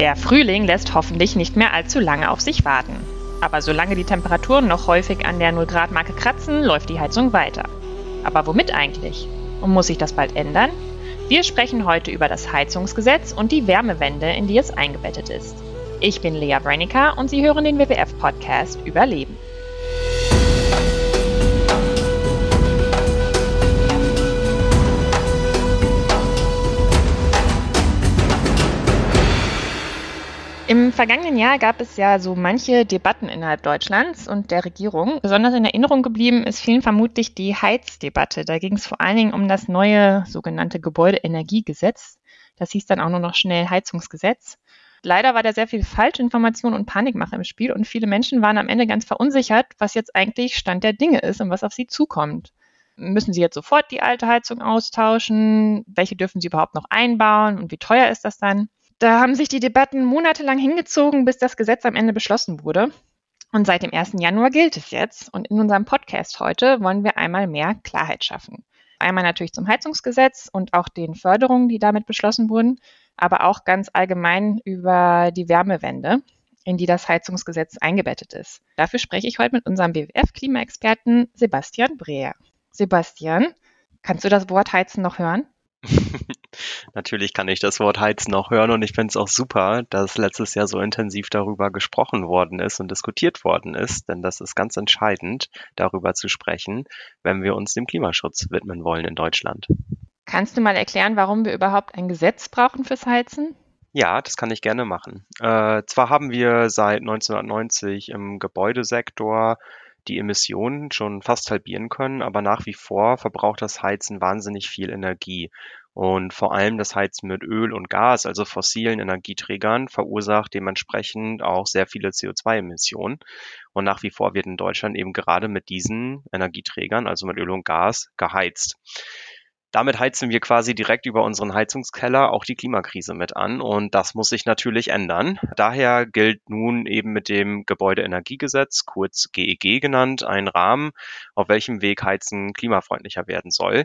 Der Frühling lässt hoffentlich nicht mehr allzu lange auf sich warten. Aber solange die Temperaturen noch häufig an der 0-Grad-Marke kratzen, läuft die Heizung weiter. Aber womit eigentlich? Und muss sich das bald ändern? Wir sprechen heute über das Heizungsgesetz und die Wärmewende, in die es eingebettet ist. Ich bin Lea Breinica und Sie hören den WWF-Podcast Überleben. Im vergangenen Jahr gab es ja so manche Debatten innerhalb Deutschlands und der Regierung. Besonders in Erinnerung geblieben ist vielen vermutlich die Heizdebatte. Da ging es vor allen Dingen um das neue sogenannte Gebäudeenergiegesetz. Das hieß dann auch nur noch schnell Heizungsgesetz. Leider war da sehr viel Falschinformation und Panikmache im Spiel und viele Menschen waren am Ende ganz verunsichert, was jetzt eigentlich Stand der Dinge ist und was auf sie zukommt. Müssen sie jetzt sofort die alte Heizung austauschen? Welche dürfen sie überhaupt noch einbauen und wie teuer ist das dann? Da haben sich die Debatten monatelang hingezogen, bis das Gesetz am Ende beschlossen wurde. Und seit dem 1. Januar gilt es jetzt. Und in unserem Podcast heute wollen wir einmal mehr Klarheit schaffen. Einmal natürlich zum Heizungsgesetz und auch den Förderungen, die damit beschlossen wurden, aber auch ganz allgemein über die Wärmewende, in die das Heizungsgesetz eingebettet ist. Dafür spreche ich heute mit unserem BWF-Klimaexperten Sebastian Breer. Sebastian, kannst du das Wort Heizen noch hören? Natürlich kann ich das Wort heizen auch hören und ich finde es auch super, dass letztes Jahr so intensiv darüber gesprochen worden ist und diskutiert worden ist, denn das ist ganz entscheidend, darüber zu sprechen, wenn wir uns dem Klimaschutz widmen wollen in Deutschland. Kannst du mal erklären, warum wir überhaupt ein Gesetz brauchen fürs Heizen? Ja, das kann ich gerne machen. Äh, zwar haben wir seit 1990 im Gebäudesektor die Emissionen schon fast halbieren können, aber nach wie vor verbraucht das Heizen wahnsinnig viel Energie. Und vor allem das Heizen mit Öl und Gas, also fossilen Energieträgern, verursacht dementsprechend auch sehr viele CO2-Emissionen. Und nach wie vor wird in Deutschland eben gerade mit diesen Energieträgern, also mit Öl und Gas, geheizt. Damit heizen wir quasi direkt über unseren Heizungskeller auch die Klimakrise mit an und das muss sich natürlich ändern. Daher gilt nun eben mit dem Gebäudeenergiegesetz, kurz GEG e genannt, ein Rahmen, auf welchem Weg Heizen klimafreundlicher werden soll.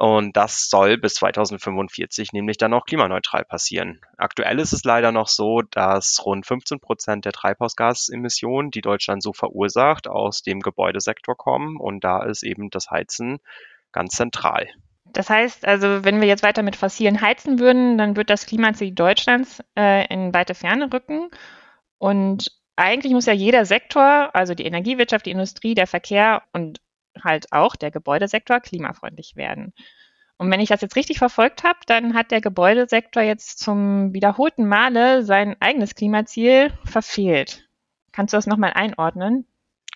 Und das soll bis 2045 nämlich dann auch klimaneutral passieren. Aktuell ist es leider noch so, dass rund 15 Prozent der Treibhausgasemissionen, die Deutschland so verursacht, aus dem Gebäudesektor kommen. Und da ist eben das Heizen ganz zentral. Das heißt also, wenn wir jetzt weiter mit fossilen heizen würden, dann wird das Klimaziel Deutschlands äh, in weite Ferne rücken. Und eigentlich muss ja jeder Sektor, also die Energiewirtschaft, die Industrie, der Verkehr und halt auch der Gebäudesektor klimafreundlich werden. Und wenn ich das jetzt richtig verfolgt habe, dann hat der Gebäudesektor jetzt zum wiederholten Male sein eigenes Klimaziel verfehlt. Kannst du das nochmal einordnen?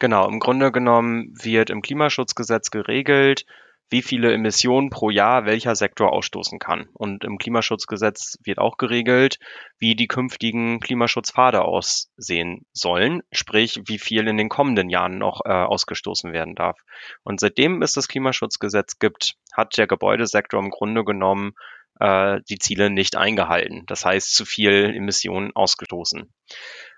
Genau, im Grunde genommen wird im Klimaschutzgesetz geregelt, wie viele Emissionen pro Jahr welcher Sektor ausstoßen kann. Und im Klimaschutzgesetz wird auch geregelt, wie die künftigen Klimaschutzpfade aussehen sollen, sprich wie viel in den kommenden Jahren noch äh, ausgestoßen werden darf. Und seitdem es das Klimaschutzgesetz gibt, hat der Gebäudesektor im Grunde genommen äh, die Ziele nicht eingehalten. Das heißt, zu viel Emissionen ausgestoßen.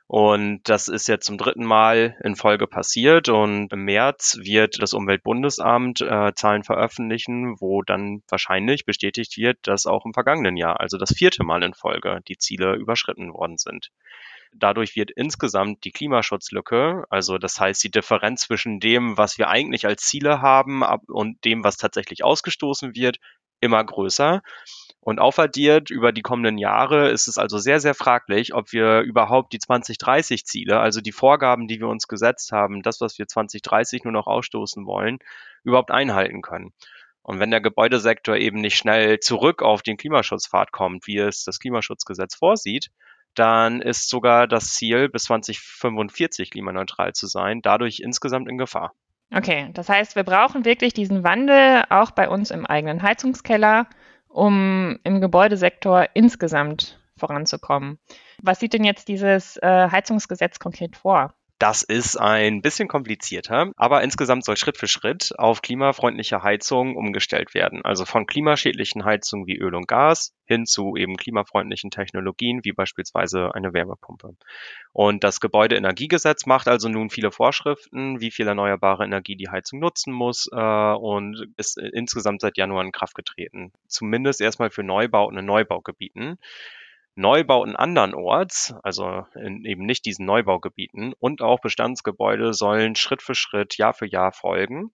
Und das ist jetzt zum dritten Mal in Folge passiert. Und im März wird das Umweltbundesamt äh, Zahlen veröffentlichen, wo dann wahrscheinlich bestätigt wird, dass auch im vergangenen Jahr, also das vierte Mal in Folge, die Ziele überschritten worden sind. Dadurch wird insgesamt die Klimaschutzlücke, also das heißt die Differenz zwischen dem, was wir eigentlich als Ziele haben und dem, was tatsächlich ausgestoßen wird, immer größer. Und aufaddiert über die kommenden Jahre ist es also sehr, sehr fraglich, ob wir überhaupt die 2030-Ziele, also die Vorgaben, die wir uns gesetzt haben, das, was wir 2030 nur noch ausstoßen wollen, überhaupt einhalten können. Und wenn der Gebäudesektor eben nicht schnell zurück auf den Klimaschutzpfad kommt, wie es das Klimaschutzgesetz vorsieht, dann ist sogar das Ziel, bis 2045 klimaneutral zu sein, dadurch insgesamt in Gefahr. Okay, das heißt, wir brauchen wirklich diesen Wandel auch bei uns im eigenen Heizungskeller um im Gebäudesektor insgesamt voranzukommen. Was sieht denn jetzt dieses äh, Heizungsgesetz konkret vor? Das ist ein bisschen komplizierter, aber insgesamt soll Schritt für Schritt auf klimafreundliche Heizungen umgestellt werden. Also von klimaschädlichen Heizungen wie Öl und Gas hin zu eben klimafreundlichen Technologien wie beispielsweise eine Wärmepumpe. Und das Gebäudeenergiegesetz macht also nun viele Vorschriften, wie viel erneuerbare Energie die Heizung nutzen muss äh, und ist insgesamt seit Januar in Kraft getreten. Zumindest erstmal für Neubauten in Neubaugebieten. Neubauten andernorts, also in eben nicht diesen Neubaugebieten und auch Bestandsgebäude sollen Schritt für Schritt, Jahr für Jahr folgen.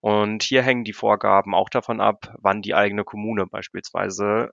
Und hier hängen die Vorgaben auch davon ab, wann die eigene Kommune beispielsweise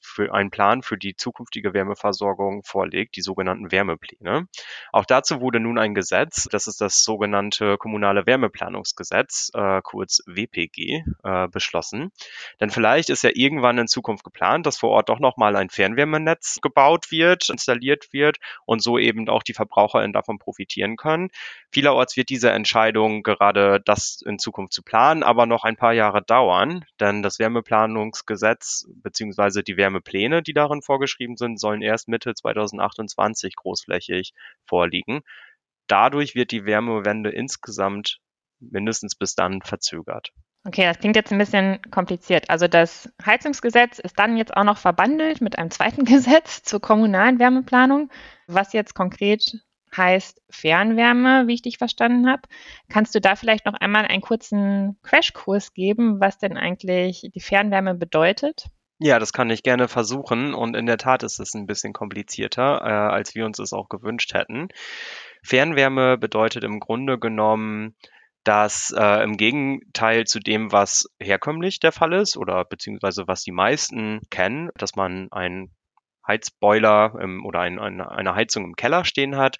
für einen Plan für die zukünftige Wärmeversorgung vorlegt, die sogenannten Wärmepläne. Auch dazu wurde nun ein Gesetz, das ist das sogenannte Kommunale Wärmeplanungsgesetz, äh, kurz WPG, äh, beschlossen. Denn vielleicht ist ja irgendwann in Zukunft geplant, dass vor Ort doch nochmal ein Fernwärmenetz gebaut wird, installiert wird und so eben auch die VerbraucherInnen davon profitieren können. Vielerorts wird diese Entscheidung gerade das in Zukunft zu planen, aber noch ein paar Jahre dauern, denn das Wärmeplanungsgesetz beziehungsweise die Wärmepläne, die darin vorgeschrieben sind, sollen erst Mitte 2028 großflächig vorliegen. Dadurch wird die Wärmewende insgesamt mindestens bis dann verzögert. Okay, das klingt jetzt ein bisschen kompliziert. Also das Heizungsgesetz ist dann jetzt auch noch verbandelt mit einem zweiten Gesetz zur kommunalen Wärmeplanung, was jetzt konkret heißt Fernwärme, wie ich dich verstanden habe. Kannst du da vielleicht noch einmal einen kurzen Crashkurs geben, was denn eigentlich die Fernwärme bedeutet? Ja, das kann ich gerne versuchen und in der Tat ist es ein bisschen komplizierter, äh, als wir uns es auch gewünscht hätten. Fernwärme bedeutet im Grunde genommen, dass äh, im Gegenteil zu dem, was herkömmlich der Fall ist oder beziehungsweise was die meisten kennen, dass man einen Heizboiler ähm, oder ein, ein, eine Heizung im Keller stehen hat,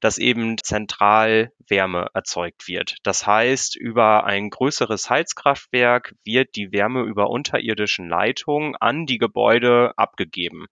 dass eben zentral Wärme erzeugt wird. Das heißt, über ein größeres Heizkraftwerk wird die Wärme über unterirdischen Leitungen an die Gebäude abgegeben.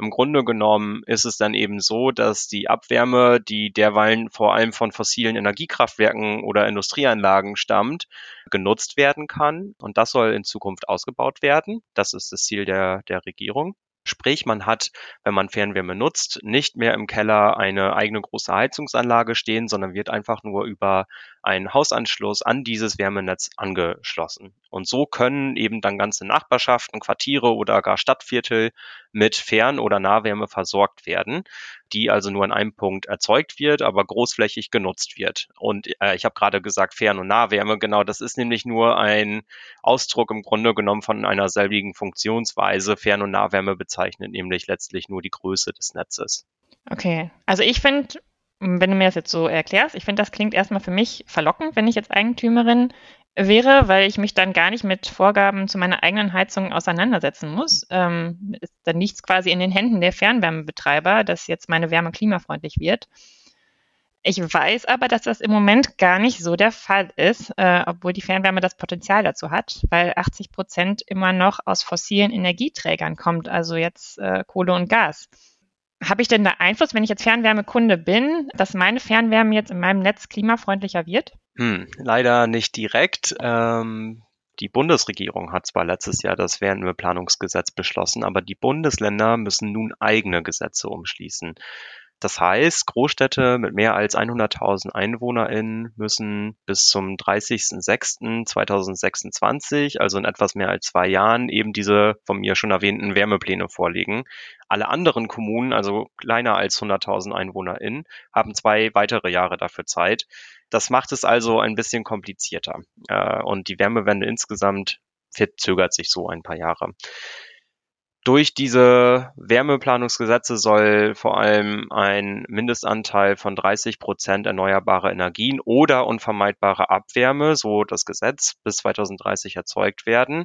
Im Grunde genommen ist es dann eben so, dass die Abwärme, die derweilen vor allem von fossilen Energiekraftwerken oder Industrieanlagen stammt, genutzt werden kann. Und das soll in Zukunft ausgebaut werden. Das ist das Ziel der, der Regierung. Sprich, man hat, wenn man Fernwärme nutzt, nicht mehr im Keller eine eigene große Heizungsanlage stehen, sondern wird einfach nur über einen Hausanschluss an dieses Wärmenetz angeschlossen. Und so können eben dann ganze Nachbarschaften, Quartiere oder gar Stadtviertel mit Fern- oder Nahwärme versorgt werden, die also nur an einem Punkt erzeugt wird, aber großflächig genutzt wird. Und äh, ich habe gerade gesagt Fern- und Nahwärme, genau, das ist nämlich nur ein Ausdruck im Grunde genommen von einer selbigen Funktionsweise. Fern- und Nahwärme bezeichnet nämlich letztlich nur die Größe des Netzes. Okay, also ich finde, wenn du mir das jetzt so erklärst, ich finde, das klingt erstmal für mich verlockend, wenn ich jetzt Eigentümerin wäre, weil ich mich dann gar nicht mit Vorgaben zu meiner eigenen Heizung auseinandersetzen muss. Ähm, ist dann nichts quasi in den Händen der Fernwärmebetreiber, dass jetzt meine Wärme klimafreundlich wird. Ich weiß aber, dass das im Moment gar nicht so der Fall ist, äh, obwohl die Fernwärme das Potenzial dazu hat, weil 80 Prozent immer noch aus fossilen Energieträgern kommt, also jetzt äh, Kohle und Gas. Habe ich denn da Einfluss, wenn ich jetzt Fernwärmekunde bin, dass meine Fernwärme jetzt in meinem Netz klimafreundlicher wird? Hm, leider nicht direkt. Ähm, die Bundesregierung hat zwar letztes Jahr das Fernwärmeplanungsgesetz beschlossen, aber die Bundesländer müssen nun eigene Gesetze umschließen. Das heißt, Großstädte mit mehr als 100.000 EinwohnerInnen müssen bis zum 30.06.2026, also in etwas mehr als zwei Jahren, eben diese von mir schon erwähnten Wärmepläne vorlegen. Alle anderen Kommunen, also kleiner als 100.000 EinwohnerInnen, haben zwei weitere Jahre dafür Zeit. Das macht es also ein bisschen komplizierter. Äh, und die Wärmewende insgesamt verzögert sich so ein paar Jahre. Durch diese Wärmeplanungsgesetze soll vor allem ein Mindestanteil von 30 Prozent erneuerbare Energien oder unvermeidbare Abwärme, so das Gesetz, bis 2030 erzeugt werden.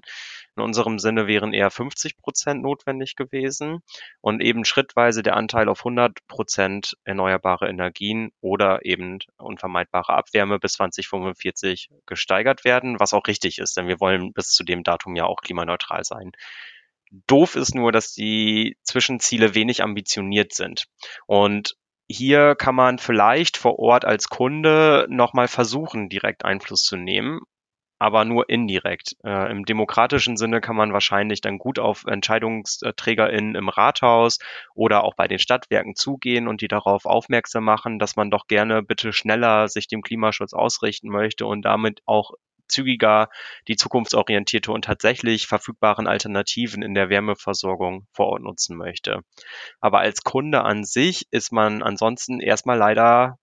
In unserem Sinne wären eher 50 Prozent notwendig gewesen und eben schrittweise der Anteil auf 100 Prozent erneuerbare Energien oder eben unvermeidbare Abwärme bis 2045 gesteigert werden, was auch richtig ist, denn wir wollen bis zu dem Datum ja auch klimaneutral sein. Doof ist nur, dass die Zwischenziele wenig ambitioniert sind. Und hier kann man vielleicht vor Ort als Kunde nochmal versuchen, direkt Einfluss zu nehmen. aber nur indirekt. Äh, Im demokratischen Sinne kann man wahrscheinlich dann gut auf EntscheidungsträgerInnen im Rathaus oder auch bei den Stadtwerken zugehen und die darauf aufmerksam machen, dass man doch gerne bitte schneller sich dem Klimaschutz ausrichten möchte und damit auch zügiger die zukunftsorientierte und tatsächlich verfügbaren Alternativen in der Wärmeversorgung vor Ort nutzen möchte. Aber als Kunde an sich ist man ansonsten erstmal leider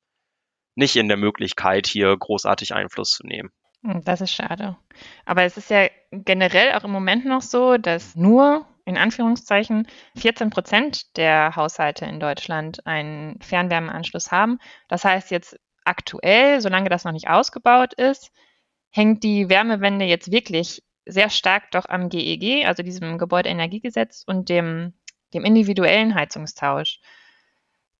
nicht in der Möglichkeit, hier großartig Einfluss zu nehmen. Hm, das ist schade. Aber es ist ja generell auch im Moment noch so, dass nur in Anführungszeichen 14 Prozent der Haushalte in Deutschland einen Fernwärmeanschluss haben. Das heißt jetzt aktuell, solange das noch nicht ausgebaut ist, hängt die Wärmewende jetzt wirklich sehr stark doch am GEG, e also diesem Gebäudeenergiegesetz und dem, dem individuellen Heizungstausch.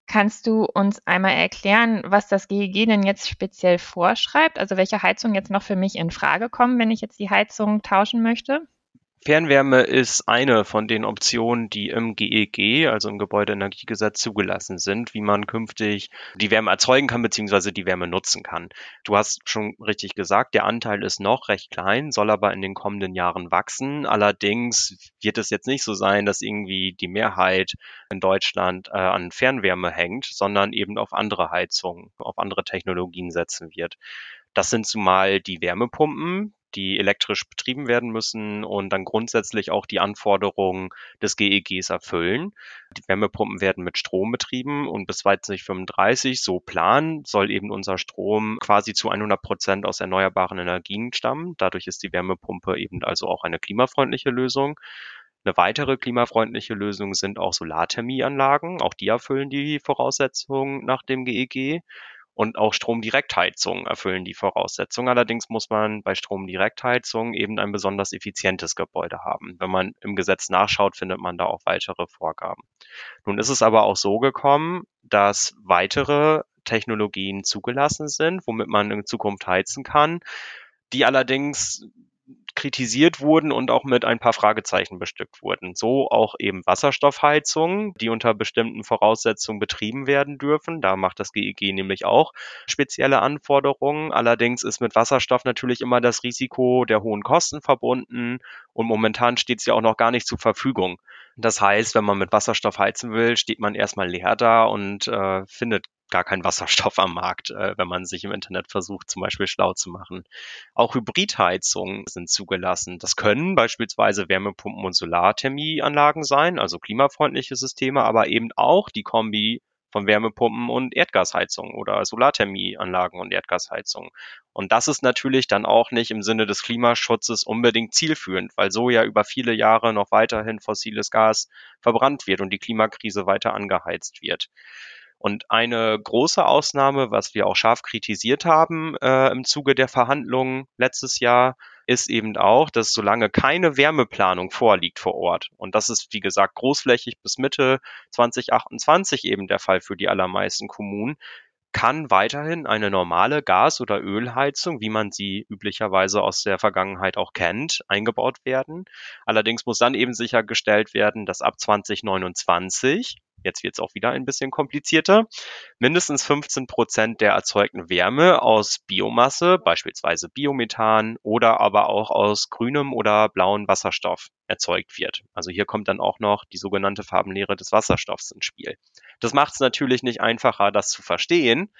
Kannst du uns einmal erklären, was das GEG e denn jetzt speziell vorschreibt? Also welche Heizungen jetzt noch für mich in Frage kommen, wenn ich jetzt die Heizung tauschen möchte? Fernwärme ist eine von den Optionen, die im GEG, e also im Gebäudeenergiegesetz, zugelassen sind, wie man künftig die Wärme erzeugen kann bzw. die Wärme nutzen kann. Du hast schon richtig gesagt, der Anteil ist noch recht klein, soll aber in den kommenden Jahren wachsen. Allerdings wird es jetzt nicht so sein, dass irgendwie die Mehrheit in Deutschland äh, an Fernwärme hängt, sondern eben auf andere Heizungen, auf andere Technologien setzen wird. Das sind zumal die Wärmepumpen, die elektrisch betrieben werden müssen und dann grundsätzlich auch die Anforderungen des GEGs erfüllen. Die Wärmepumpen werden mit Strom betrieben und bis 2035, so plan, soll eben unser Strom quasi zu 100 Prozent aus erneuerbaren Energien stammen. Dadurch ist die Wärmepumpe eben also auch eine klimafreundliche Lösung. Eine weitere klimafreundliche Lösung sind auch Solarthermieanlagen. Auch die erfüllen die Voraussetzungen nach dem GEG. Und auch Stromdirektheizungen erfüllen die Voraussetzungen. Allerdings muss man bei Stromdirektheizungen eben ein besonders effizientes Gebäude haben. Wenn man im Gesetz nachschaut, findet man da auch weitere Vorgaben. Nun ist es aber auch so gekommen, dass weitere Technologien zugelassen sind, womit man in Zukunft heizen kann, die allerdings kritisiert wurden und auch mit ein paar Fragezeichen bestückt wurden. So auch eben Wasserstoffheizungen, die unter bestimmten Voraussetzungen betrieben werden dürfen. Da macht das GEG e nämlich auch spezielle Anforderungen. Allerdings ist mit Wasserstoff natürlich immer das Risiko der hohen Kosten verbunden und momentan steht es ja auch noch gar nicht zur Verfügung. Das heißt, wenn man mit Wasserstoff heizen will, steht man erstmal leer da und äh, findet gar keinen Wasserstoff am Markt, äh, wenn man sich im Internet versucht, zum Beispiel schlau zu machen. Auch Hybridheizungen sind zugelassen. Das können beispielsweise Wärmepumpen und Solarthermieanlagen sein, also klimafreundliche Systeme, aber eben auch die Kombi von Wärmepumpen und Erdgasheizung oder Solarthermieanlagen und Erdgasheizung. Und das ist natürlich dann auch nicht im Sinne des Klimaschutzes unbedingt zielführend, weil so ja über viele Jahre noch weiterhin fossiles Gas verbrannt wird und die Klimakrise weiter angeheizt wird. Und eine große Ausnahme, was wir auch scharf kritisiert haben äh, im Zuge der Verhandlungen letztes Jahr, ist eben auch, dass solange keine Wärmeplanung vorliegt vor Ort, und das ist wie gesagt großflächig bis Mitte 2028 eben der Fall für die allermeisten Kommunen, kann weiterhin eine normale Gas- oder Ölheizung, wie man sie üblicherweise aus der Vergangenheit auch kennt, eingebaut werden. Allerdings muss dann eben sichergestellt werden, dass ab 2029 jetzt wird es auch wieder ein bisschen komplizierter, mindestens 15 Prozent der erzeugten Wärme aus Biomasse, beispielsweise Biomethan oder aber auch aus grünem oder blauem Wasserstoff erzeugt wird. Also hier kommt dann auch noch die sogenannte Farbenlehre des Wasserstoffs ins Spiel. Das macht es natürlich nicht einfacher, das zu verstehen.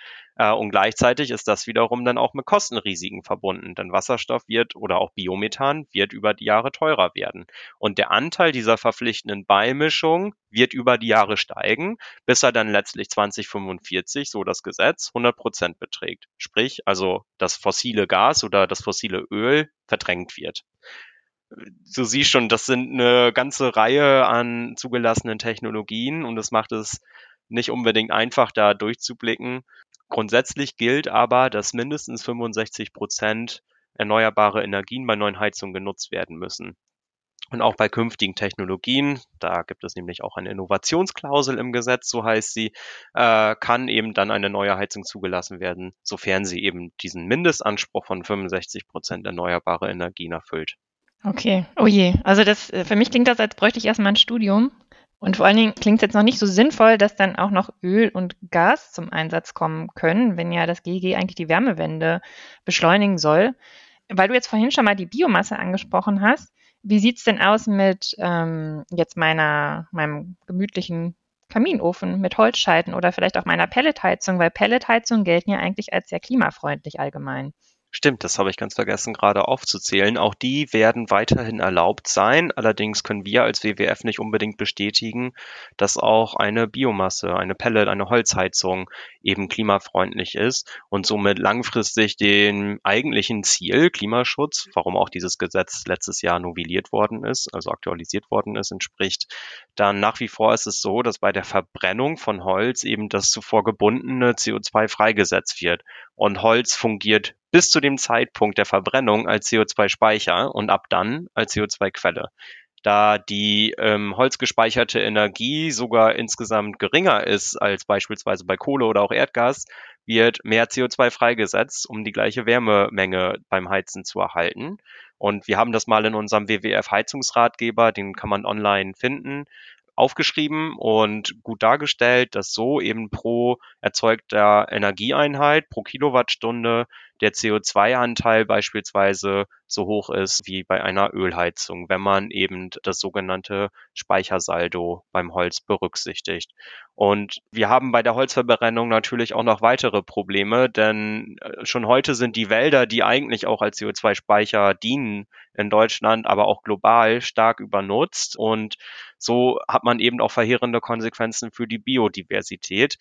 Äh, und gleichzeitig ist das wiederum dann auch mit Kostenrisiken verbunden, denn Wasserstoff wird oder auch Biomethan wird über die Jahre teurer werden. Und der Anteil dieser verpflichtenden Beimischung wird über die Jahre steigen, bis er dann letztlich 2045, so das Gesetz, 100 Prozent beträgt. Sprich, also das fossile Gas oder das fossile Öl verdrängt wird du siehst schon, das sind eine ganze Reihe an zugelassenen Technologien und das macht es nicht unbedingt einfach, da durchzublicken. Grundsätzlich gilt aber, dass mindestens 65 Prozent erneuerbare Energien bei neuen Heizungen genutzt werden müssen. Und auch bei künftigen Technologien, da gibt es nämlich auch eine Innovationsklausel im Gesetz, so heißt sie, äh, kann eben dann eine neue Heizung zugelassen werden, sofern sie eben diesen Mindestanspruch von 65 Prozent erneuerbare Energien erfüllt. Okay, oh je. Also das, äh, für mich klingt das, als bräuchte ich erstmal ein Studium. Und vor allen Dingen klingt es jetzt noch nicht so sinnvoll, dass dann auch noch Öl und Gas zum Einsatz kommen können, wenn ja das GEG eigentlich die Wärmewende beschleunigen soll. Weil du jetzt vorhin schon mal die Biomasse angesprochen hast, wie sieht's denn aus mit ähm, jetzt meiner, meinem gemütlichen Kaminofen mit Holzscheiten oder vielleicht auch meiner Pelletheizung, weil Pelletheizungen gelten ja eigentlich als sehr klimafreundlich allgemein. Stimmt, das habe ich ganz vergessen gerade aufzuzählen. Auch die werden weiterhin erlaubt sein. Allerdings können wir als WWF nicht unbedingt bestätigen, dass auch eine Biomasse, eine Pellet, eine Holzheizung eben klimafreundlich ist und somit langfristig dem eigentlichen Ziel Klimaschutz, warum auch dieses Gesetz letztes Jahr novelliert worden ist, also aktualisiert worden ist, entspricht. Dann nach wie vor ist es so, dass bei der Verbrennung von Holz eben das zuvor gebundene CO2 freigesetzt wird. Und Holz fungiert bis zu dem Zeitpunkt der Verbrennung als CO2-Speicher und ab dann als CO2-Quelle. Da die ähm, holzgespeicherte Energie sogar insgesamt geringer ist als beispielsweise bei Kohle oder auch Erdgas, wird mehr CO2 freigesetzt, um die gleiche Wärmemenge beim Heizen zu erhalten. Und wir haben das mal in unserem WWF Heizungsratgeber, den kann man online finden, aufgeschrieben und gut dargestellt, dass so eben pro erzeugter Energieeinheit, pro Kilowattstunde der CO2-Anteil beispielsweise so hoch ist wie bei einer Ölheizung, wenn man eben das sogenannte Speichersaldo beim Holz berücksichtigt. Und wir haben bei der Holzverbrennung natürlich auch noch weitere Probleme, denn äh, schon heute sind die Wälder, die eigentlich auch als CO2-Speicher dienen in Deutschland, aber auch global stark übernutzt. Und so hat man eben auch verheerende Konsequenzen für die Biodiversität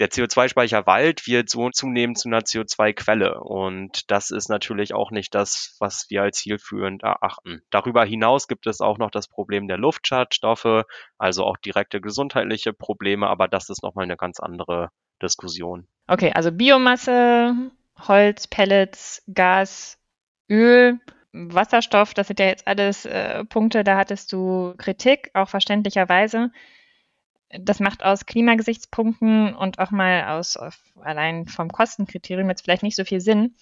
der CO2-Speicher Wald wird so zunehmend zu einer CO2-Quelle. Und das ist natürlich auch nicht das, was wir als zielführend erachten. Darüber hinaus gibt es auch noch das Problem der Luftschadstoffe, also auch direkte gesundheitliche Probleme, aber das ist nochmal eine ganz andere Diskussion. Okay, also Biomasse, Holz, Pellets, Gas, Öl, Wasserstoff, das sind ja jetzt alles äh, Punkte, da hattest du Kritik, auch verständlicherweise das macht aus Klimagesichtspunkten und auch mal aus allein vom Kostenkriterium jetzt vielleicht nicht so viel Sinn.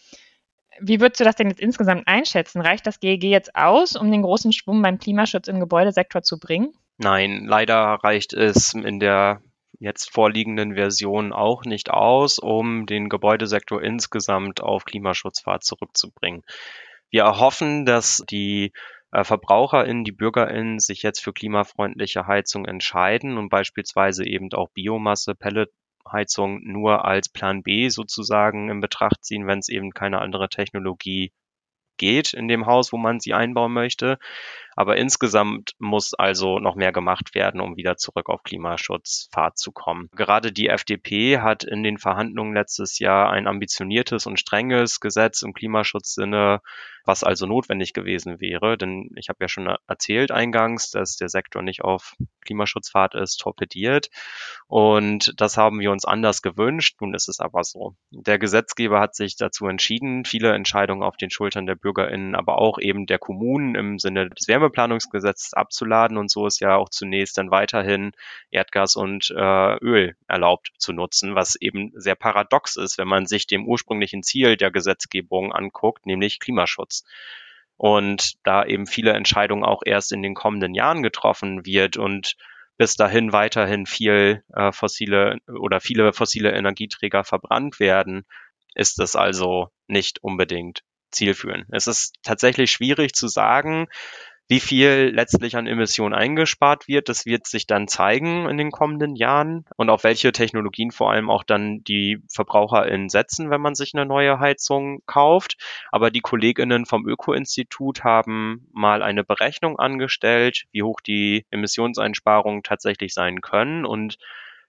Wie würdest du das denn jetzt insgesamt einschätzen? Reicht das GEG jetzt aus, um den großen Schwung beim Klimaschutz im Gebäudesektor zu bringen? Nein, leider reicht es in der jetzt vorliegenden Version auch nicht aus, um den Gebäudesektor insgesamt auf Klimaschutzfahrt zurückzubringen. Wir erhoffen, dass die VerbraucherInnen, die BürgerInnen sich jetzt für klimafreundliche Heizung entscheiden und beispielsweise eben auch Biomasse, Pelletheizung nur als Plan B sozusagen in Betracht ziehen, wenn es eben keine andere Technologie geht in dem Haus, wo man sie einbauen möchte. Aber insgesamt muss also noch mehr gemacht werden, um wieder zurück auf Klimaschutzfahrt zu kommen. Gerade die FDP hat in den Verhandlungen letztes Jahr ein ambitioniertes und strenges Gesetz im Klimaschutzsinne was also notwendig gewesen wäre. Denn ich habe ja schon erzählt eingangs, dass der Sektor nicht auf Klimaschutzfahrt ist, torpediert. Und das haben wir uns anders gewünscht. Nun ist es aber so. Der Gesetzgeber hat sich dazu entschieden, viele Entscheidungen auf den Schultern der BürgerInnen, aber auch eben der Kommunen im Sinne des Wärmeplanungsgesetzes abzuladen. Und so ist ja auch zunächst dann weiterhin Erdgas und äh, Öl erlaubt zu nutzen, was eben sehr paradox ist, wenn man sich dem ursprünglichen Ziel der Gesetzgebung anguckt, nämlich Klimaschutz. Und da eben viele Entscheidungen auch erst in den kommenden Jahren getroffen wird und bis dahin weiterhin viel äh, fossile oder viele fossile Energieträger verbrannt werden, ist es also nicht unbedingt zielführend. Es ist tatsächlich schwierig zu sagen, wie viel letztlich an Emissionen eingespart wird, das wird sich dann zeigen in den kommenden Jahren und auf welche Technologien vor allem auch dann die VerbraucherInnen setzen, wenn man sich eine neue Heizung kauft. Aber die KollegInnen vom Öko-Institut haben mal eine Berechnung angestellt, wie hoch die Emissionseinsparungen tatsächlich sein können und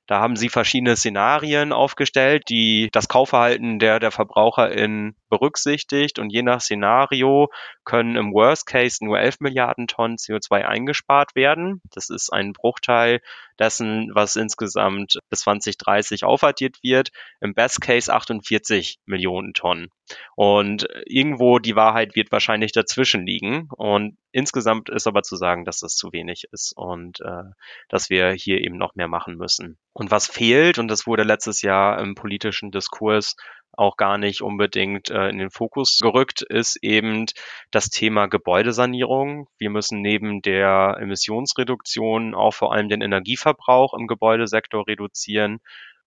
da haben sie verschiedene Szenarien aufgestellt, die das Kaufverhalten der, der VerbraucherInnen berücksichtigt. Und je nach Szenario können im Worst Case nur 11 Milliarden Tonnen CO2 eingespart werden. Das ist ein Bruchteil dessen, was insgesamt bis 2030 aufaddiert wird. Im Best Case 48 Millionen Tonnen. Und irgendwo die Wahrheit wird wahrscheinlich dazwischen liegen. Und insgesamt ist aber zu sagen, dass das zu wenig ist und äh, dass wir hier eben noch mehr machen müssen. Und was fehlt, und das wurde letztes Jahr im politischen Diskurs auch gar nicht unbedingt äh, in den Fokus gerückt, ist eben das Thema Gebäudesanierung. Wir müssen neben der Emissionsreduktion auch vor allem den Energieverbrauch im Gebäudesektor reduzieren.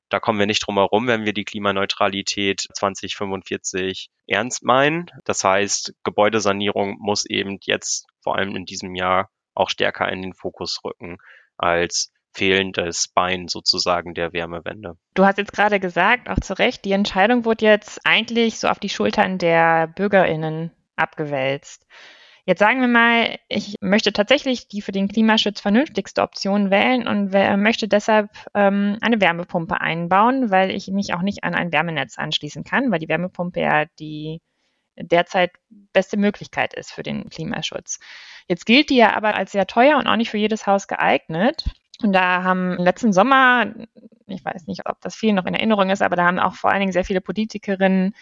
Da kommen wir nicht drum herum, wenn wir die Klimaneutralität 2045 ernst meinen. Das heißt, Gebäudesanierung muss eben jetzt vor allem in diesem Jahr auch stärker in den Fokus rücken als fehlendes Bein sozusagen der Wärmewende. Du hast jetzt gerade gesagt, auch zu Recht, die Entscheidung wurde jetzt eigentlich so auf die Schultern der BürgerInnen abgewälzt. Jetzt sagen wir mal, ich möchte tatsächlich die für den Klimaschutz vernünftigste Option wählen und möchte deshalb ähm, eine Wärmepumpe einbauen, weil ich mich auch nicht an ein Wärmenetz anschließen kann, weil die Wärmepumpe ja die derzeit beste Möglichkeit ist für den Klimaschutz. Jetzt gilt die ja aber als sehr teuer und auch nicht für jedes Haus geeignet. Und da haben letzten Sommer, ich weiß nicht, ob das viel noch in Erinnerung ist, aber da haben auch vor allen Dingen sehr viele Politikerinnen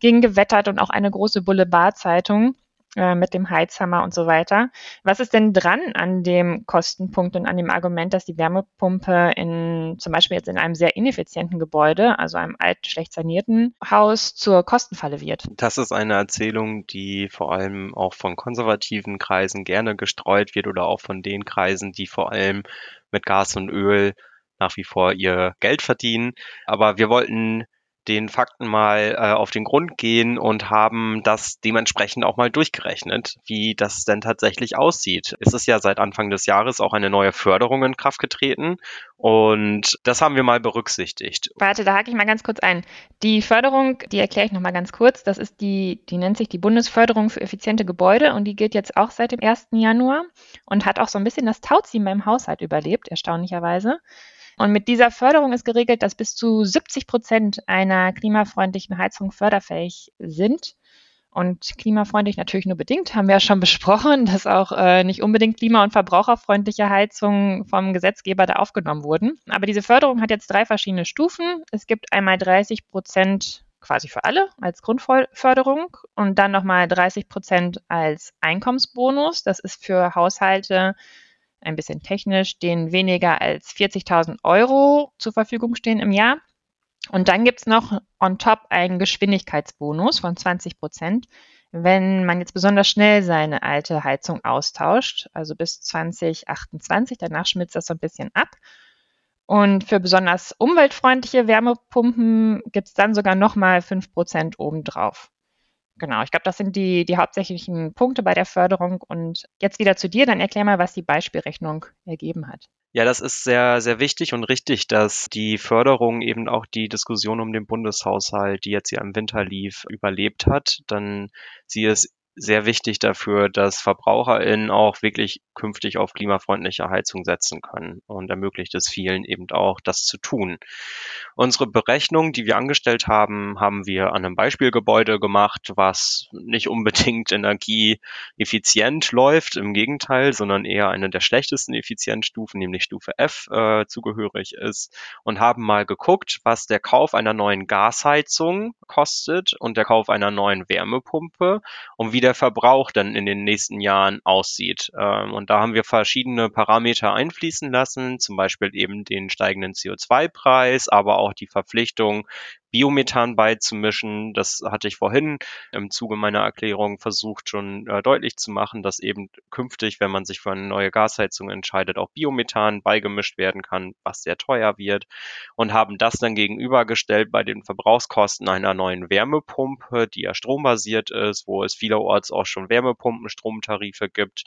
gegen gewettert und auch eine große Boulevardzeitung äh, mit dem Heizhammer und so weiter. Was ist denn dran an dem Kostenpunkt und an dem Argument, dass die Wärmepumpe in zum Beispiel jetzt in einem sehr ineffizienten Gebäude, also einem alt schlecht sanierten Haus, zur Kostenfalle wird? Das ist eine Erzählung, die vor allem auch von konservativen Kreisen gerne gestreut wird oder auch von den Kreisen, die vor allem mit Gas und Öl nach wie vor ihr Geld verdienen. Aber wir wollten den Fakten mal äh, auf den Grund gehen und haben das dementsprechend auch mal durchgerechnet, wie das denn tatsächlich aussieht. Es ist ja seit Anfang des Jahres auch eine neue Förderung in Kraft getreten und das haben wir mal berücksichtigt. Warte, da hake ich mal ganz kurz ein. Die Förderung, die erkläre ich noch mal ganz kurz. Das ist die, die nennt sich die Bundesförderung für effiziente Gebäude und die gilt jetzt auch seit dem 1. Januar und hat auch so ein bisschen das Tauziehen beim Haushalt überlebt, erstaunlicherweise. Und mit dieser Förderung ist geregelt, dass bis zu 70 Prozent einer klimafreundlichen Heizung förderfähig sind. Und klimafreundlich natürlich nur bedingt, haben wir ja schon besprochen, dass auch äh, nicht unbedingt klima- und verbraucherfreundliche Heizungen vom Gesetzgeber da aufgenommen wurden. Aber diese Förderung hat jetzt drei verschiedene Stufen. Es gibt einmal 30 Prozent quasi für alle als Grundförderung und dann nochmal 30 Prozent als Einkommensbonus. Das ist für Haushalte ein bisschen technisch, denen weniger als 40.000 Euro zur Verfügung stehen im Jahr. Und dann gibt's noch on top einen Geschwindigkeitsbonus von 20 Prozent, wenn man jetzt besonders schnell seine alte Heizung austauscht, also bis 2028. Danach schmilzt das so ein bisschen ab. Und für besonders umweltfreundliche Wärmepumpen gibt's dann sogar nochmal 5 Prozent obendrauf. Genau, ich glaube, das sind die, die hauptsächlichen Punkte bei der Förderung. Und jetzt wieder zu dir, dann erklär mal, was die Beispielrechnung ergeben hat. Ja, das ist sehr, sehr wichtig und richtig, dass die Förderung eben auch die Diskussion um den Bundeshaushalt, die jetzt ja im Winter lief, überlebt hat. Dann sie ist sehr wichtig dafür, dass VerbraucherInnen auch wirklich künftig auf klimafreundliche Heizung setzen können und ermöglicht es vielen eben auch, das zu tun. Unsere Berechnung, die wir angestellt haben, haben wir an einem Beispielgebäude gemacht, was nicht unbedingt energieeffizient läuft, im Gegenteil, sondern eher eine der schlechtesten Effizienzstufen, nämlich Stufe F, äh, zugehörig ist und haben mal geguckt, was der Kauf einer neuen Gasheizung kostet und der Kauf einer neuen Wärmepumpe und wie der Verbrauch dann in den nächsten Jahren aussieht. Ähm, und da haben wir verschiedene Parameter einfließen lassen, zum Beispiel eben den steigenden CO2-Preis, aber auch die Verpflichtung, Biomethan beizumischen. Das hatte ich vorhin im Zuge meiner Erklärung versucht schon äh, deutlich zu machen, dass eben künftig, wenn man sich für eine neue Gasheizung entscheidet, auch Biomethan beigemischt werden kann, was sehr teuer wird und haben das dann gegenübergestellt bei den Verbrauchskosten einer neuen Wärmepumpe, die ja strombasiert ist, wo es vielerorts auch schon Wärmepumpenstromtarife gibt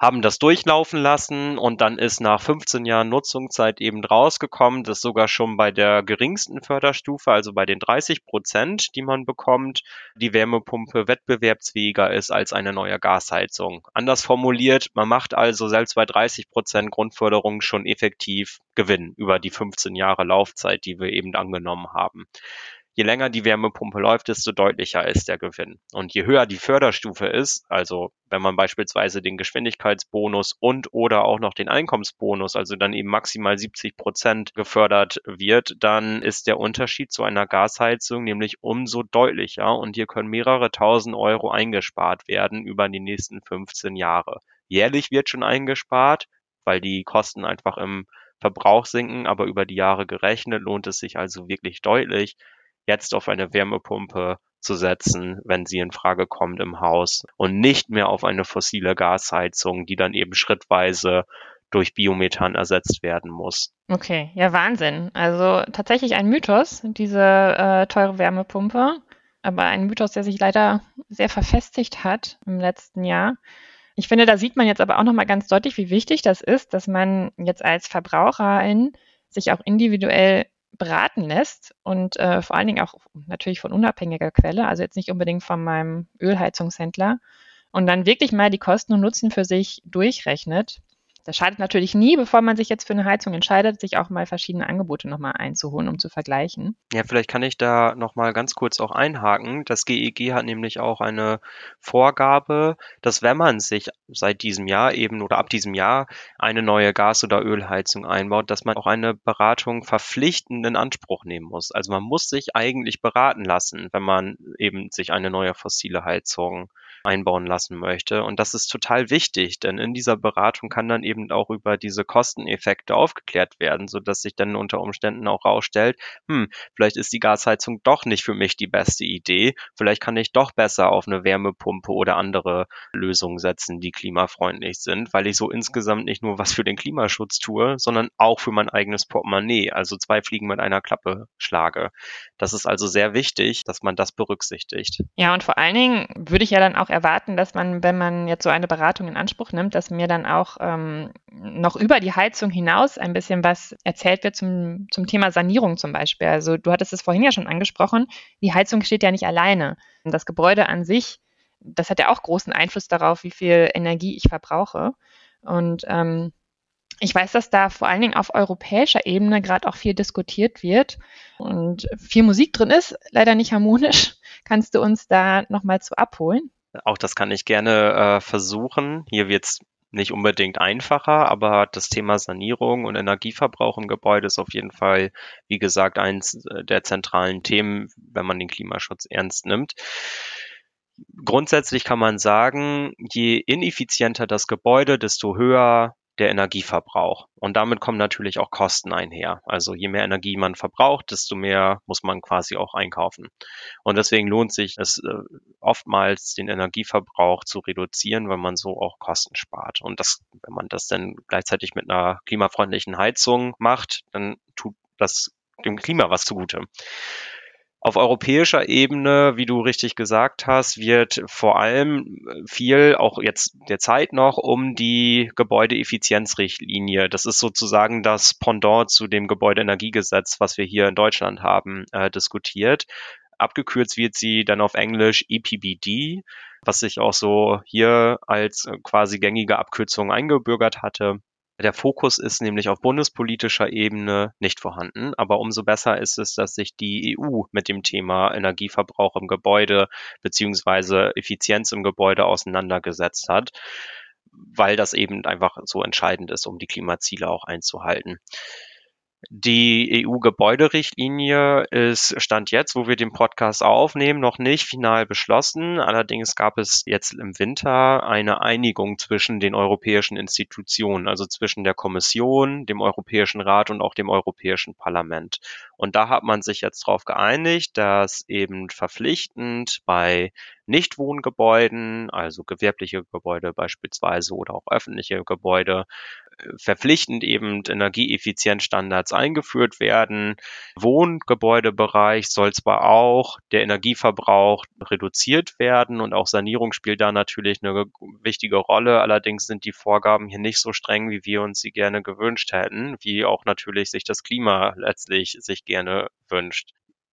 haben das durchlaufen lassen und dann ist nach 15 Jahren Nutzungszeit eben rausgekommen, dass sogar schon bei der geringsten Förderstufe, also bei den 30 Prozent, die man bekommt, die Wärmepumpe wettbewerbsfähiger ist als eine neue Gasheizung. Anders formuliert, man macht also selbst bei 30 Prozent Grundförderung schon effektiv Gewinn über die 15 Jahre Laufzeit, die wir eben angenommen haben je länger die Wärmepumpe läuft, desto deutlicher ist der Gewinn. Und je höher die Förderstufe ist, also wenn man beispielsweise den Geschwindigkeitsbonus und oder auch noch den Einkommensbonus, also dann eben maximal 70 Prozent gefördert wird, dann ist der Unterschied zu einer Gasheizung nämlich umso deutlicher und hier können mehrere tausend Euro eingespart werden über die nächsten 15 Jahre. Jährlich wird schon eingespart, weil die Kosten einfach im Verbrauch sinken, aber über die Jahre gerechnet lohnt es sich also wirklich deutlich, jetzt auf eine Wärmepumpe zu setzen, wenn sie in Frage kommt im Haus und nicht mehr auf eine fossile Gasheizung, die dann eben schrittweise durch Biomethan ersetzt werden muss. Okay, ja Wahnsinn. Also tatsächlich ein Mythos, diese äh, teure Wärmepumpe, aber ein Mythos, der sich leider sehr verfestigt hat im letzten Jahr. Ich finde, da sieht man jetzt aber auch nochmal ganz deutlich, wie wichtig das ist, dass man jetzt als Verbraucherin sich auch individuell beraten lässt und äh, vor allen Dingen auch natürlich von unabhängiger Quelle, also jetzt nicht unbedingt von meinem Ölheizungshändler und dann wirklich mal die Kosten und Nutzen für sich durchrechnet das schadet natürlich nie, bevor man sich jetzt für eine Heizung entscheidet, sich auch mal verschiedene Angebote nochmal einzuholen, um zu vergleichen. Ja, vielleicht kann ich da nochmal ganz kurz auch einhaken. Das GEG e hat nämlich auch eine Vorgabe, dass wenn man sich seit diesem Jahr eben oder ab diesem Jahr eine neue Gas- oder Ölheizung einbaut, dass man auch eine Beratung verpflichtend in Anspruch nehmen muss. Also man muss sich eigentlich beraten lassen, wenn man eben sich eine neue fossile Heizung einbauen lassen möchte. Und das ist total wichtig, denn in dieser Beratung kann dann eben auch über diese Kosteneffekte aufgeklärt werden, so dass sich dann unter Umständen auch rausstellt, hm, vielleicht ist die Gasheizung doch nicht für mich die beste Idee. Vielleicht kann ich doch besser auf eine Wärmepumpe oder andere Lösungen setzen, die klimafreundlich sind, weil ich so insgesamt nicht nur was für den Klimaschutz tue, sondern auch für mein eigenes Portemonnaie. Also zwei Fliegen mit einer Klappe schlage. Das ist also sehr wichtig, dass man das berücksichtigt. Ja, und vor allen Dingen würde ich ja dann auch erwarten, dass man, wenn man jetzt so eine Beratung in Anspruch nimmt, dass mir dann auch ähm, noch über die Heizung hinaus ein bisschen was erzählt wird zum, zum Thema Sanierung zum Beispiel. Also du hattest es vorhin ja schon angesprochen, die Heizung steht ja nicht alleine. Das Gebäude an sich, das hat ja auch großen Einfluss darauf, wie viel Energie ich verbrauche. Und ähm, ich weiß, dass da vor allen Dingen auf europäischer Ebene gerade auch viel diskutiert wird und viel Musik drin ist, leider nicht harmonisch. Kannst du uns da nochmal zu abholen? Auch das kann ich gerne äh, versuchen. Hier wird es nicht unbedingt einfacher, aber das Thema Sanierung und Energieverbrauch im Gebäude ist auf jeden Fall, wie gesagt, eins äh, der zentralen Themen, wenn man den Klimaschutz ernst nimmt. Grundsätzlich kann man sagen, je ineffizienter das Gebäude, desto höher der Energieverbrauch. Und damit kommen natürlich auch Kosten einher. Also je mehr Energie man verbraucht, desto mehr muss man quasi auch einkaufen. Und deswegen lohnt sich es äh, oftmals, den Energieverbrauch zu reduzieren, weil man so auch Kosten spart. Und das, wenn man das dann gleichzeitig mit einer klimafreundlichen Heizung macht, dann tut das dem Klima was zugute. Auf europäischer Ebene, wie du richtig gesagt hast, wird vor allem viel, auch jetzt derzeit noch, um die Gebäudeeffizienzrichtlinie, das ist sozusagen das Pendant zu dem Gebäudeenergiegesetz, was wir hier in Deutschland haben, äh, diskutiert. Abgekürzt wird sie dann auf Englisch EPBD, was sich auch so hier als quasi gängige Abkürzung eingebürgert hatte. Der Fokus ist nämlich auf bundespolitischer Ebene nicht vorhanden, aber umso besser ist es, dass sich die EU mit dem Thema Energieverbrauch im Gebäude beziehungsweise Effizienz im Gebäude auseinandergesetzt hat, weil das eben einfach so entscheidend ist, um die Klimaziele auch einzuhalten. Die EU-Gebäuderichtlinie ist Stand jetzt, wo wir den Podcast aufnehmen, noch nicht final beschlossen. Allerdings gab es jetzt im Winter eine Einigung zwischen den europäischen Institutionen, also zwischen der Kommission, dem Europäischen Rat und auch dem Europäischen Parlament. Und da hat man sich jetzt darauf geeinigt, dass eben verpflichtend bei Nichtwohngebäuden, also gewerbliche Gebäude beispielsweise oder auch öffentliche Gebäude, verpflichtend eben Energieeffizienzstandards eingeführt werden. Wohngebäudebereich soll zwar auch der Energieverbrauch reduziert werden und auch Sanierung spielt da natürlich eine wichtige Rolle. Allerdings sind die Vorgaben hier nicht so streng, wie wir uns sie gerne gewünscht hätten, wie auch natürlich sich das Klima letztlich sich gerne wünscht.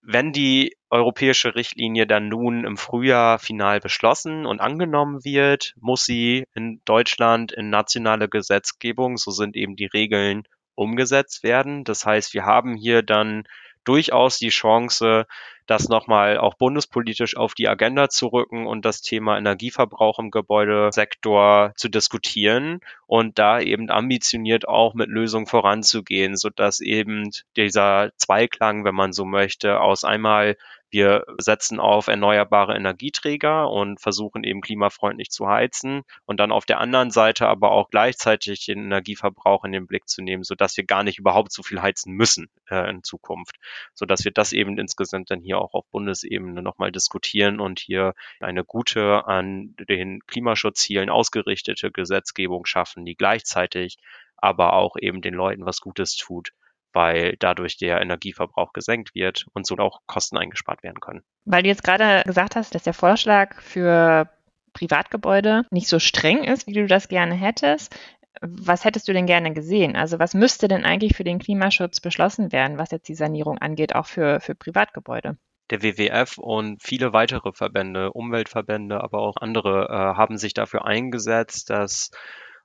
Wenn die europäische Richtlinie dann nun im Frühjahr final beschlossen und angenommen wird, muss sie in Deutschland in nationale Gesetzgebung, so sind eben die Regeln, umgesetzt werden. Das heißt, wir haben hier dann durchaus die Chance, das nochmal auch bundespolitisch auf die Agenda zu rücken und das Thema Energieverbrauch im Gebäudesektor zu diskutieren und da eben ambitioniert auch mit Lösungen voranzugehen, sodass eben dieser Zweiklang, wenn man so möchte, aus einmal wir setzen auf erneuerbare Energieträger und versuchen eben klimafreundlich zu heizen und dann auf der anderen Seite aber auch gleichzeitig den Energieverbrauch in den Blick zu nehmen, sodass wir gar nicht überhaupt so viel heizen müssen äh, in Zukunft, sodass wir das eben insgesamt dann hier auch auf Bundesebene nochmal diskutieren und hier eine gute an den Klimaschutzzielen ausgerichtete Gesetzgebung schaffen, die gleichzeitig aber auch eben den Leuten was Gutes tut, weil dadurch der Energieverbrauch gesenkt wird und so auch Kosten eingespart werden können. Weil du jetzt gerade gesagt hast, dass der Vorschlag für Privatgebäude nicht so streng ist, wie du das gerne hättest. Was hättest du denn gerne gesehen? Also was müsste denn eigentlich für den Klimaschutz beschlossen werden, was jetzt die Sanierung angeht, auch für, für Privatgebäude? Der WWF und viele weitere Verbände, Umweltverbände, aber auch andere äh, haben sich dafür eingesetzt, dass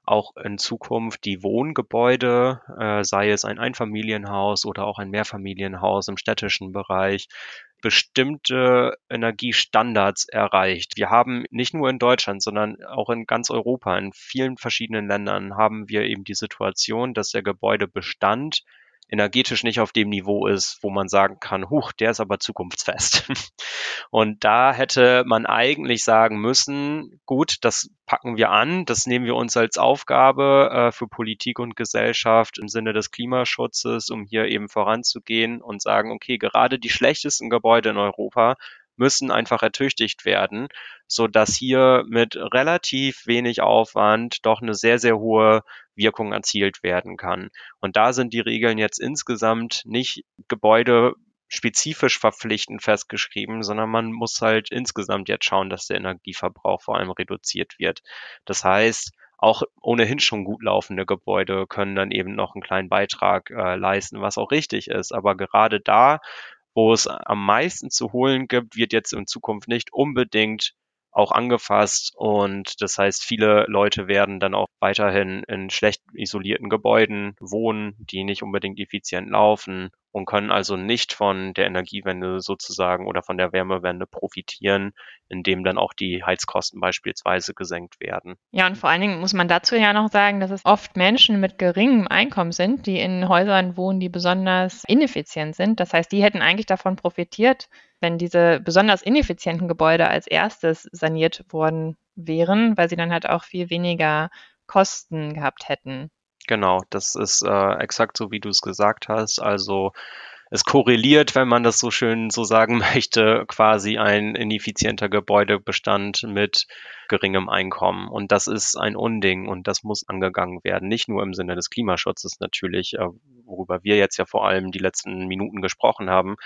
auch in Zukunft die Wohngebäude, äh, sei es ein Einfamilienhaus oder auch ein Mehrfamilienhaus im städtischen Bereich, bestimmte Energiestandards erreicht. Wir haben nicht nur in Deutschland, sondern auch in ganz Europa, in vielen verschiedenen Ländern haben wir eben die Situation, dass der Gebäudebestand energetisch nicht auf dem Niveau ist, wo man sagen kann, huch, der ist aber zukunftsfest. Und da hätte man eigentlich sagen müssen, gut, das packen wir an, das nehmen wir uns als Aufgabe äh, für Politik und Gesellschaft im Sinne des Klimaschutzes, um hier eben voranzugehen und sagen, okay, gerade die schlechtesten Gebäude in Europa müssen einfach ertüchtigt werden, so dass hier mit relativ wenig Aufwand doch eine sehr, sehr hohe Wirkung erzielt werden kann. Und da sind die Regeln jetzt insgesamt nicht Gebäude spezifisch verpflichtend festgeschrieben, sondern man muss halt insgesamt jetzt schauen, dass der Energieverbrauch vor allem reduziert wird. Das heißt, auch ohnehin schon gut laufende Gebäude können dann eben noch einen kleinen Beitrag äh, leisten, was auch richtig ist. Aber gerade da, wo es am meisten zu holen gibt, wird jetzt in Zukunft nicht unbedingt auch angefasst und das heißt, viele Leute werden dann auch weiterhin in schlecht isolierten Gebäuden wohnen, die nicht unbedingt effizient laufen und können also nicht von der Energiewende sozusagen oder von der Wärmewende profitieren, indem dann auch die Heizkosten beispielsweise gesenkt werden. Ja, und vor allen Dingen muss man dazu ja noch sagen, dass es oft Menschen mit geringem Einkommen sind, die in Häusern wohnen, die besonders ineffizient sind. Das heißt, die hätten eigentlich davon profitiert, wenn diese besonders ineffizienten Gebäude als erstes saniert worden wären, weil sie dann halt auch viel weniger Kosten gehabt hätten. Genau, das ist äh, exakt so, wie du es gesagt hast. Also es korreliert, wenn man das so schön so sagen möchte, quasi ein ineffizienter Gebäudebestand mit geringem Einkommen. Und das ist ein Unding und das muss angegangen werden. Nicht nur im Sinne des Klimaschutzes natürlich, äh, worüber wir jetzt ja vor allem die letzten Minuten gesprochen haben,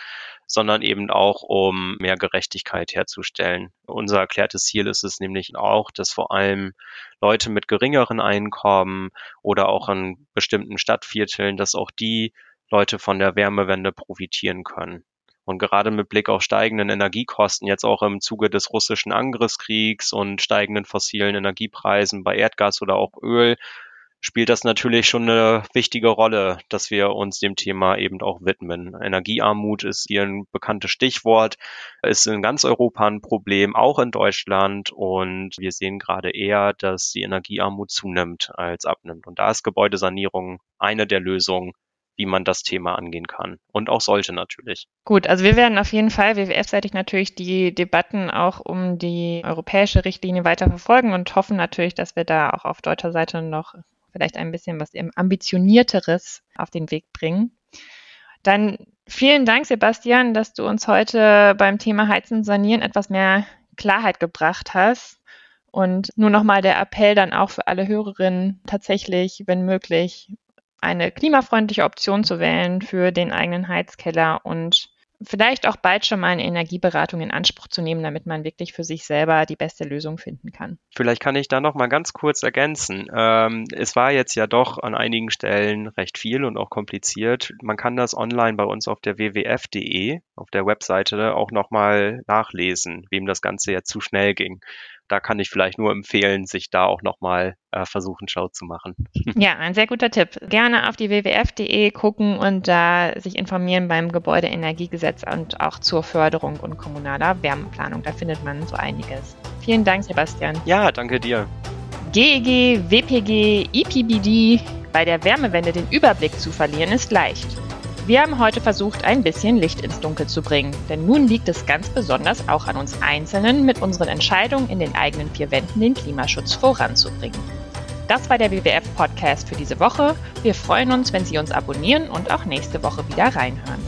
sondern eben auch, um mehr Gerechtigkeit herzustellen. Unser erklärtes Ziel ist es nämlich auch, dass vor allem Leute mit geringeren Einkommen oder auch in bestimmten Stadtvierteln, dass auch die Leute von der Wärmewende profitieren können. Und gerade mit Blick auf steigenden Energiekosten, jetzt auch im Zuge des russischen Angriffskriegs und steigenden fossilen Energiepreisen bei Erdgas oder auch Öl, spielt das natürlich schon eine wichtige Rolle, dass wir uns dem Thema eben auch widmen. Energiearmut ist hier ein bekanntes Stichwort, ist in ganz Europa ein Problem, auch in Deutschland. Und wir sehen gerade eher, dass die Energiearmut zunimmt als abnimmt. Und da ist Gebäudesanierung eine der Lösungen, wie man das Thema angehen kann und auch sollte natürlich. Gut, also wir werden auf jeden Fall WWF-seitig natürlich die Debatten auch um die europäische Richtlinie weiter verfolgen und hoffen natürlich, dass wir da auch auf deutscher Seite noch vielleicht ein bisschen was ambitionierteres auf den Weg bringen. Dann vielen Dank, Sebastian, dass du uns heute beim Thema Heizen sanieren etwas mehr Klarheit gebracht hast. Und nur nochmal der Appell dann auch für alle Hörerinnen, tatsächlich, wenn möglich, eine klimafreundliche Option zu wählen für den eigenen Heizkeller und vielleicht auch bald schon mal eine Energieberatung in Anspruch zu nehmen, damit man wirklich für sich selber die beste Lösung finden kann. Vielleicht kann ich da noch mal ganz kurz ergänzen. Ähm, es war jetzt ja doch an einigen Stellen recht viel und auch kompliziert. Man kann das online bei uns auf der wwf.de, auf der Webseite auch noch mal nachlesen, wem das Ganze jetzt zu schnell ging da kann ich vielleicht nur empfehlen, sich da auch nochmal äh, versuchen, schau zu machen. Ja, ein sehr guter Tipp. Gerne auf die wwf.de gucken und da äh, sich informieren beim Gebäudeenergiegesetz und auch zur Förderung und kommunaler Wärmeplanung. Da findet man so einiges. Vielen Dank, Sebastian. Ja, danke dir. GEG, WPG, IPBD, bei der Wärmewende den Überblick zu verlieren ist leicht. Wir haben heute versucht, ein bisschen Licht ins Dunkel zu bringen, denn nun liegt es ganz besonders auch an uns Einzelnen, mit unseren Entscheidungen in den eigenen vier Wänden den Klimaschutz voranzubringen. Das war der WWF-Podcast für diese Woche. Wir freuen uns, wenn Sie uns abonnieren und auch nächste Woche wieder reinhören.